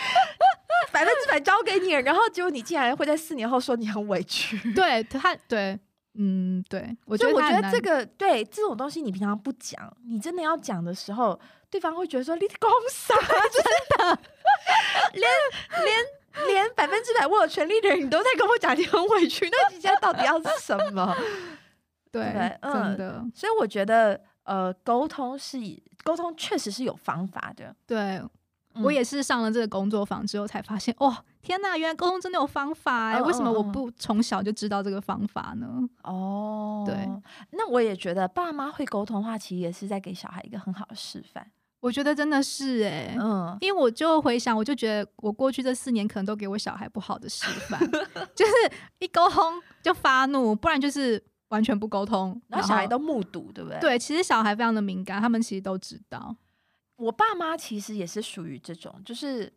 百分之百交给你了，然后结果你竟然会在四年后说你很委屈。*laughs* 对他，对，嗯，对，我觉所以我觉得这个对这种东西，你平常不讲，你真的要讲的时候，对方会觉得说你公傻，*laughs* 真的，连连连百分之百握有权利的人，你都在跟我讲你很委屈，那你现在到底要是什么？*laughs* 对对，嗯真的，所以我觉得，呃，沟通是沟通确实是有方法的。对。嗯我也是上了这个工作坊之后才发现，哇，天呐，原来沟通真的有方法哎、为什么我嗯不从小就知道这个方法呢？哦，对，那我也觉得爸妈会沟通的话，其实也是在给小孩一个很好的示范。我觉得真的是哎、嗯，因为我就回想，我就觉得我过去这四年可能都给我小孩不好的示范，*laughs* 就是一沟通就发怒，不然就是完全不沟通，然后小孩都目睹，对不对？，对。其实小孩非常的敏感，他们其实都知道。我爸妈其实也是属于这种，就是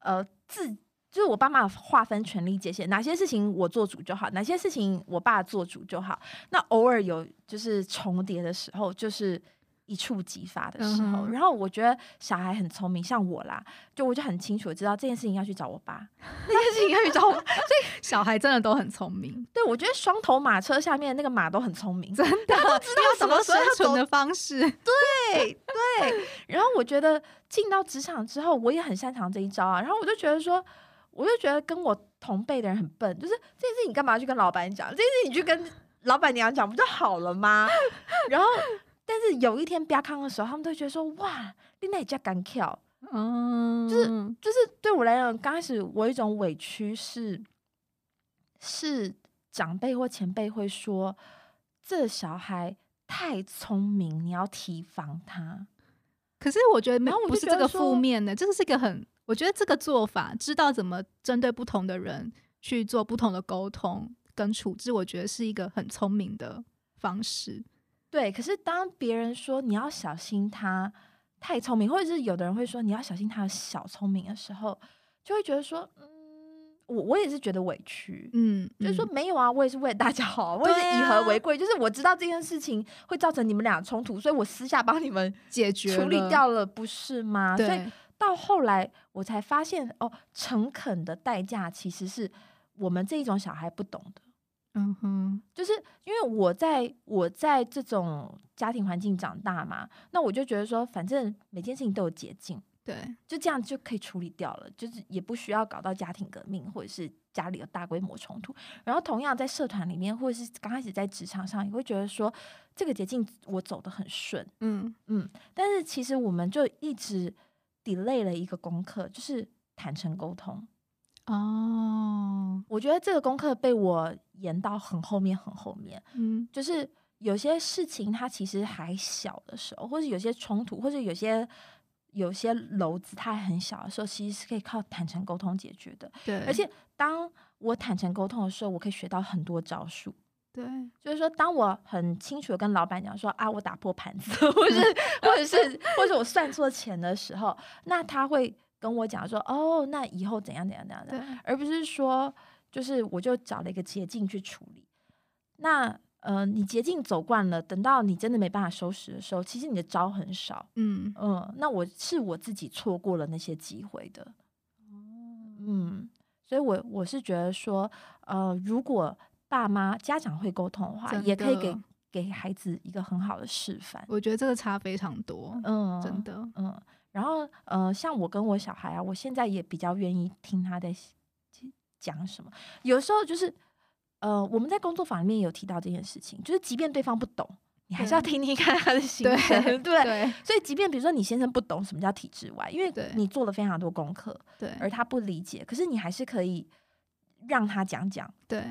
呃自。就是我爸妈划分权力界限，哪些事情我做主就好，哪些事情我爸做主就好。那偶尔有就是重叠的时候，就是一触即发的时候。然后我觉得小孩很聪明，像我啦，就我就很清楚知道这件事情要去找我爸，*laughs* 那件事情要去找我。所以小孩真的都很聪明。对，我觉得双头马车下面那个马都很聪明，*laughs* 真的都知道什么生存的方式。*laughs* 对对。然后我觉得进到职场之后，我也很擅长这一招啊。然后我就觉得说。我就觉得跟我同辈的人很笨，就是这件事你干嘛去跟老板讲？这件事你去跟 *laughs* 老板娘讲不就好了吗？然后，但是有一天亚康的时候，他们都觉得说：“哇，你那家敢跳？”嗯，就是就是对我来讲，刚开始我有一种委屈是，是长辈或前辈会说：“这小孩太聪明，你要提防他。”可是我觉得没有，不是这个负面的，这个是一个很。我觉得这个做法，知道怎么针对不同的人去做不同的沟通跟处置，我觉得是一个很聪明的方式。对，可是当别人说你要小心他太聪明，或者是有的人会说你要小心他的小聪明的时候，就会觉得说，嗯，我我也是觉得委屈，嗯，就是说没有啊，我也是为了大家好，我也是以和为贵，就是我知道这件事情会造成你们俩冲突，所以我私下帮你们解决处理掉了，不是吗？所以。到后来，我才发现哦，诚恳的代价其实是我们这一种小孩不懂的。嗯哼，就是因为我在我在这种家庭环境长大嘛，那我就觉得说，反正每件事情都有捷径，对，就这样就可以处理掉了，就是也不需要搞到家庭革命或者是家里有大规模冲突。然后同样在社团里面，或者是刚开始在职场上，也会觉得说，这个捷径我走得很顺，嗯嗯，但是其实我们就一直。Delay 了一个功课，就是坦诚沟通。哦，我觉得这个功课被我延到很后面，很后面。嗯，就是有些事情它其实还小的时候，或者有些冲突，或者有些有些篓子它还很小的时候，其实是可以靠坦诚沟通解决的。对，而且当我坦诚沟通的时候，我可以学到很多招数。对，就是说，当我很清楚的跟老板讲说啊，我打破盘子，或者或者是或者我算错钱的时候，那他会跟我讲说，哦，那以后怎样怎样怎样的，而不是说，就是我就找了一个捷径去处理。那呃，你捷径走惯了，等到你真的没办法收拾的时候，其实你的招很少。嗯嗯，那我是我自己错过了那些机会的。哦，嗯，所以我我是觉得说，呃，如果。爸妈、家长会沟通的话，也可以给给孩子一个很好的示范。我觉得这个差非常多，嗯，真的，嗯。然后，呃，像我跟我小孩啊，我现在也比较愿意听他在讲什么。有时候就是，呃，我们在工作坊里面有提到这件事情，就是即便对方不懂，你还是要听听看他的 *laughs* 心声，对。所以，即便比如说你先生不懂什么叫体制外，因为你做了非常多功课，对，而他不理解，可是你还是可以让他讲讲，对。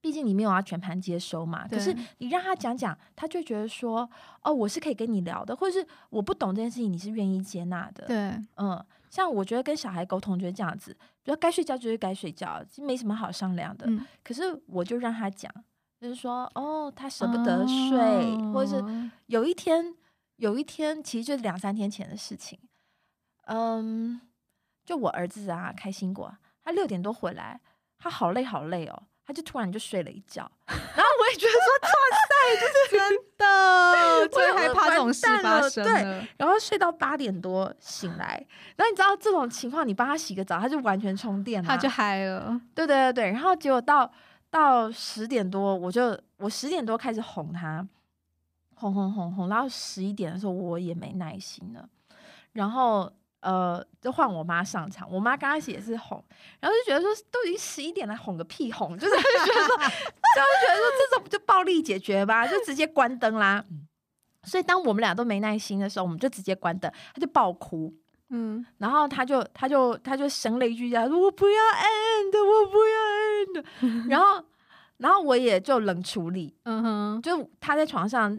毕竟你没有要全盘接收嘛，可是你让他讲讲，他就觉得说，哦，我是可以跟你聊的，或者是我不懂这件事情，你是愿意接纳的。对，嗯，像我觉得跟小孩沟通就是这样子，比如该睡觉就是该睡觉，没什么好商量的。可是我就让他讲，就是说，哦，他舍不得睡，或者是有一天，有一天，其实就两三天前的事情，嗯，就我儿子啊，开心果，他六点多回来，他好累好累哦。他就突然就睡了一觉，*laughs* 然后我也觉得说哇塞，就是 *laughs* 真的，*laughs* 最害怕这种事发生。对，然后睡到八点多醒来，然后你知道这种情况，你帮他洗个澡，他就完全充电了，他就嗨了。对对对对，然后结果到到十点多，我就我十点多开始哄他，哄哄哄哄，然后十一点的时候我也没耐心了，然后。呃，就换我妈上场。我妈刚开始也是哄，然后就觉得说，都已经十一点了，哄个屁哄，就是觉得说，就觉得说，*laughs* 这种就暴力解决吧，就直接关灯啦。所以当我们俩都没耐心的时候，我们就直接关灯，他就爆哭，嗯，然后他就他就他就生了一句叫我不要 end，我不要 end。*laughs* ”然后然后我也就冷处理，嗯哼，就他在床上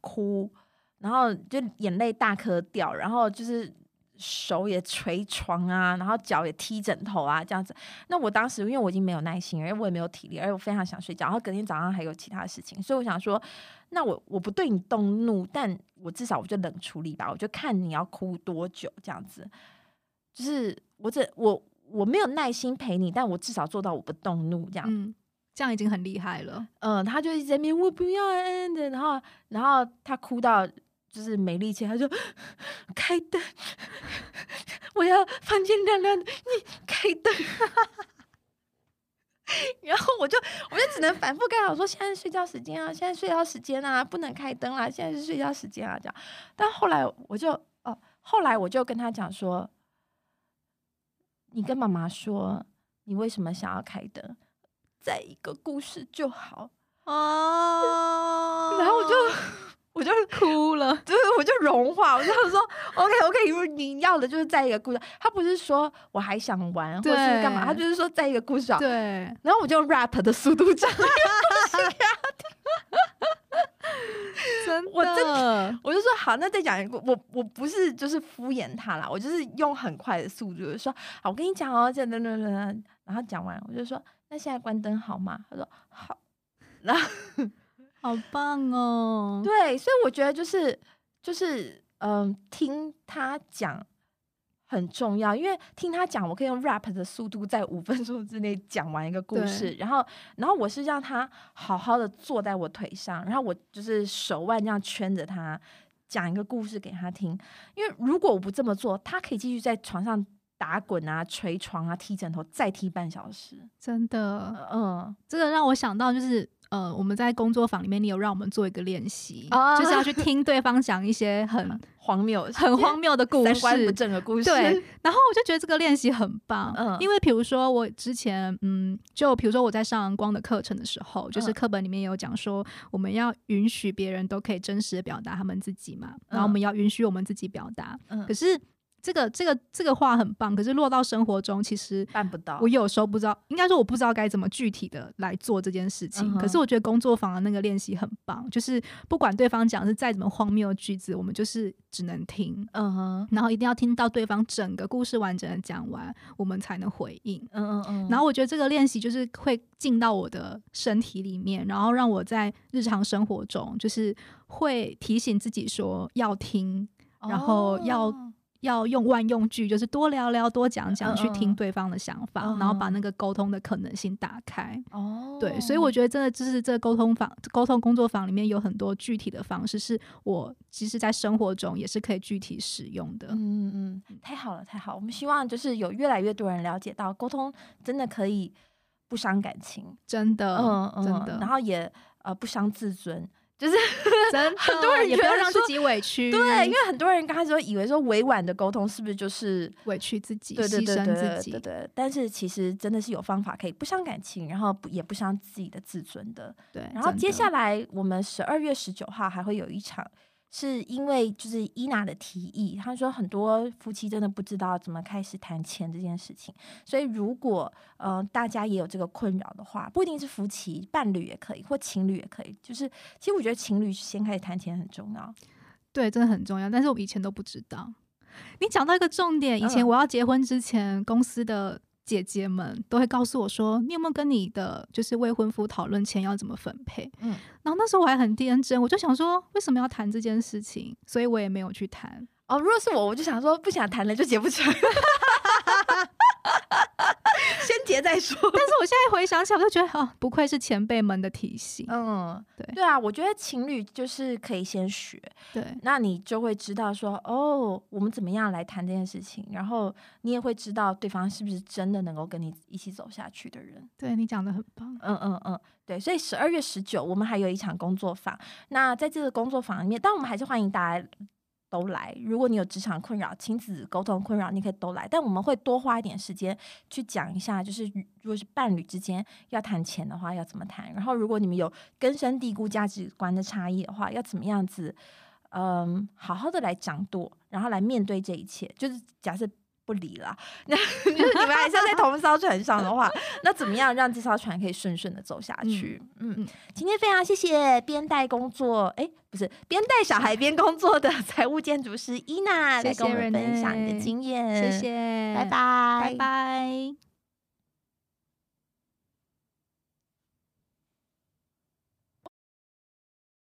哭，然后就眼泪大颗掉，然后就是。手也捶床啊，然后脚也踢枕头啊，这样子。那我当时因为我已经没有耐心，而且我也没有体力，而且我非常想睡觉，然后隔天早上还有其他事情，所以我想说，那我我不对你动怒，但我至少我就冷处理吧，我就看你要哭多久这样子。就是我这我我没有耐心陪你，但我至少做到我不动怒这样。嗯，这样已经很厉害了。嗯，他就一直在边我不要的，然后然后他哭到就是没力气，他就开灯，*laughs* 我要房间亮亮的，你开灯。*laughs* 然后我就我就只能反复跟他说，现在睡觉时间啊，现在睡觉时间啊，不能开灯啦，现在是睡觉时间啊，这样。但后来我就哦，后来我就跟他讲说，你跟妈妈说，你为什么想要开灯？在一个故事就好哦，然后我就我就 *laughs* 哭了。*laughs* 就是我就融化，我就说 OK OK，如果你要的就是在一个故事，他不是说我还想玩或者是干嘛，他就是说在一个故事啊。对，然后我就用 rap 的速度讲，*laughs* 真的，我真我就说好，那再讲一个，我我不是就是敷衍他啦，我就是用很快的速度就说好，我跟你讲哦，这等等等等，然后讲完我就说那现在关灯好吗？他说好，然后好棒哦。对，所以我觉得就是就是嗯，听他讲很重要，因为听他讲，我可以用 rap 的速度在五分钟之内讲完一个故事，然后然后我是让他好好的坐在我腿上，然后我就是手腕这样圈着他讲一个故事给他听，因为如果我不这么做，他可以继续在床上。打滚啊，捶床啊，踢枕头，再踢半小时。真的，嗯，这个让我想到就是。呃，我们在工作坊里面，你有让我们做一个练习，哦就是要去听对方讲一些很荒谬、很荒谬的故三观不事。正的故事。对，然后我就觉得这个练习很棒，嗯因为比如说我之前，嗯，就比如说我在上光的课程的时候，就是嗯课本里面有讲说，我们要允许别人都可以真实的表达他们自己嘛，然后我们要允许我们自己表达。嗯可是这个这个这个话很棒，可是落到生活中，其实办不到。我有时候不知道，应该说我不知道该怎么具体的来做这件事情。嗯可是我觉得工作坊的那个练习很棒，就是不管对方讲是再怎么荒谬的句子，我们就是只能听，嗯哼，然后一定要听到对方整个故事完整的讲完，我们才能回应。嗯嗯嗯，然后我觉得这个练习就是会进到我的身体里面，然后让我在日常生活中就是会提醒自己说要听，然后要哦要用万用句，就是多聊聊、多讲讲，去听对方的想法，嗯然后把那个沟通的可能性打开。哦，对，所以我觉得真的就是这沟通坊、沟通工作坊里面有很多具体的方式，是我其实在生活中也是可以具体使用的。嗯嗯嗯，太好了太好了，我们希望就是有越来越多人了解到沟通真的可以不伤感情，真的，嗯嗯，真的。然后也呃不伤自尊，就是真，*laughs* 很多人也不要让自己委屈，对，因为很多人刚开始会以为说委婉的沟通是不是就是委屈自己，对对对牺牲对自己对，对，但是其实真的是有方法可以不伤感情，然后不也不伤自己的自尊的。对。然后接下，来我们十二月十九号还会有一场，是因为就是伊娜的提议，她说很多夫妻真的不知道怎么开始谈钱这件事情，所以如果呃大家也有这个困扰的话，不一定是夫妻，伴侣也可以，或情侣也可以。就是其实我觉得情侣先开始谈钱很重要。对，真的很重要，但是我以前都不知道。你讲到一个重点，以前嗯我要结婚之前，公司的姐姐们都会告诉我说：“你有没有跟你的就是未婚夫讨论钱要怎么分配？”嗯，然后那时候我还很天真，我就想说，为什么要谈这件事情？所以我也没有去谈。哦，如果是我，我就想说不想谈了就结不成，*laughs* *laughs* 先结再说。*laughs* 但是我现在回想起来，我就觉得哦，不愧是前辈们的提醒。嗯，对对啊，我觉得情侣就是可以先学，对，那你就会知道说，哦，我们怎么样来谈这件事情，然后你也会知道对方是不是真的能够跟你一起走下去的人。对你讲的很棒。嗯嗯嗯，对，所以十二月十九我们还有一场工作坊。那在这个工作坊里面，但我们还是欢迎大家都来。如果你有职场困扰、亲子沟通困扰，你可以都来。但我们会多花一点时间去讲一下，就是如果是伴侣之间要谈钱的话，要怎么谈。然后，如果你们有根深蒂固价值观的差异的话，要怎么样子，嗯，好好的来掌舵，然后来面对这一切。就是假设。不理了。*laughs* 那你们还是要在同一艘船上的话，*laughs* 那怎么样让这艘船可以顺顺的走下去？嗯嗯今天非常谢谢边带工作，哎，不是边带小孩边工作的财务建筑师伊娜来跟我们分享你的经验，谢谢，拜拜，拜拜。